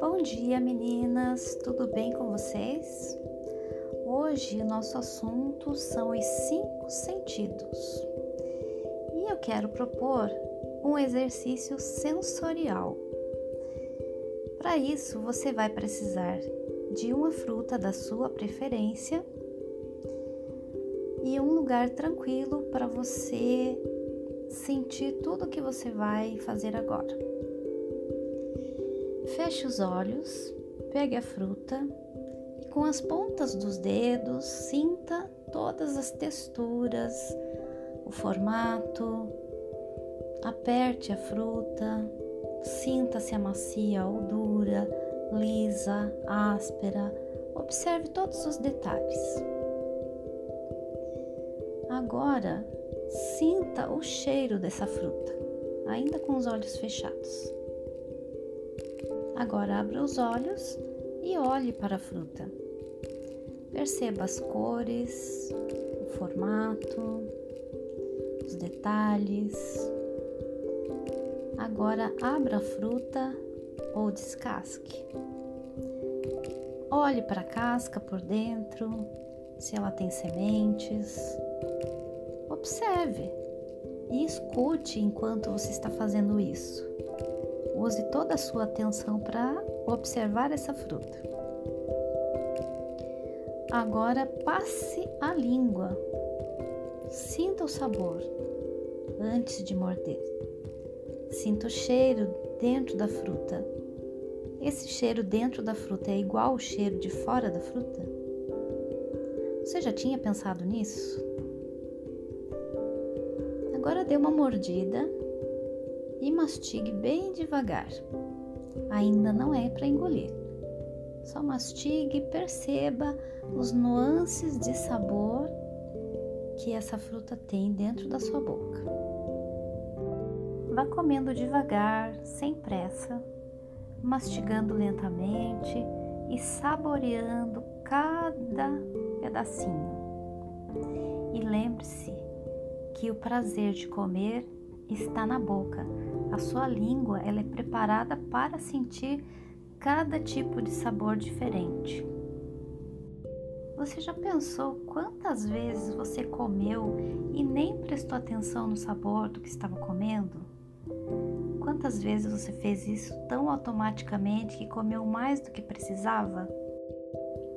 Bom dia, meninas! Tudo bem com vocês? Hoje o nosso assunto são os cinco sentidos e eu quero propor um exercício sensorial. Para isso, você vai precisar de uma fruta da sua preferência e um lugar tranquilo para você sentir tudo o que você vai fazer agora. Feche os olhos, pegue a fruta e com as pontas dos dedos sinta todas as texturas, o formato. Aperte a fruta, sinta se é macia ou dura, lisa, áspera. Observe todos os detalhes. Agora, sinta o cheiro dessa fruta, ainda com os olhos fechados. Agora abra os olhos e olhe para a fruta. Perceba as cores, o formato, os detalhes. Agora abra a fruta ou descasque. Olhe para a casca por dentro, se ela tem sementes. Observe e escute enquanto você está fazendo isso. Use toda a sua atenção para observar essa fruta. Agora passe a língua. Sinta o sabor antes de morder. Sinta o cheiro dentro da fruta. Esse cheiro dentro da fruta é igual ao cheiro de fora da fruta? Você já tinha pensado nisso? Agora dê uma mordida e mastigue bem devagar. Ainda não é para engolir. Só mastigue e perceba os nuances de sabor que essa fruta tem dentro da sua boca. Vá comendo devagar, sem pressa, mastigando lentamente e saboreando cada pedacinho. E lembre-se que o prazer de comer está na boca. A sua língua ela é preparada para sentir cada tipo de sabor diferente. Você já pensou quantas vezes você comeu e nem prestou atenção no sabor do que estava comendo? Quantas vezes você fez isso tão automaticamente que comeu mais do que precisava?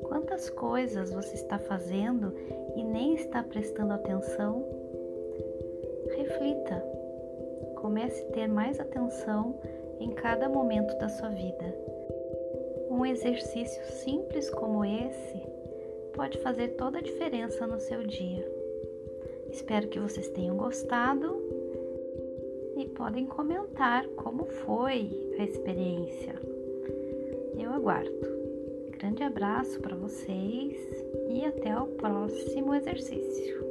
Quantas coisas você está fazendo e nem está prestando atenção? Reflita. Comece a ter mais atenção em cada momento da sua vida. Um exercício simples como esse pode fazer toda a diferença no seu dia. Espero que vocês tenham gostado e podem comentar como foi a experiência. Eu aguardo. Grande abraço para vocês e até o próximo exercício.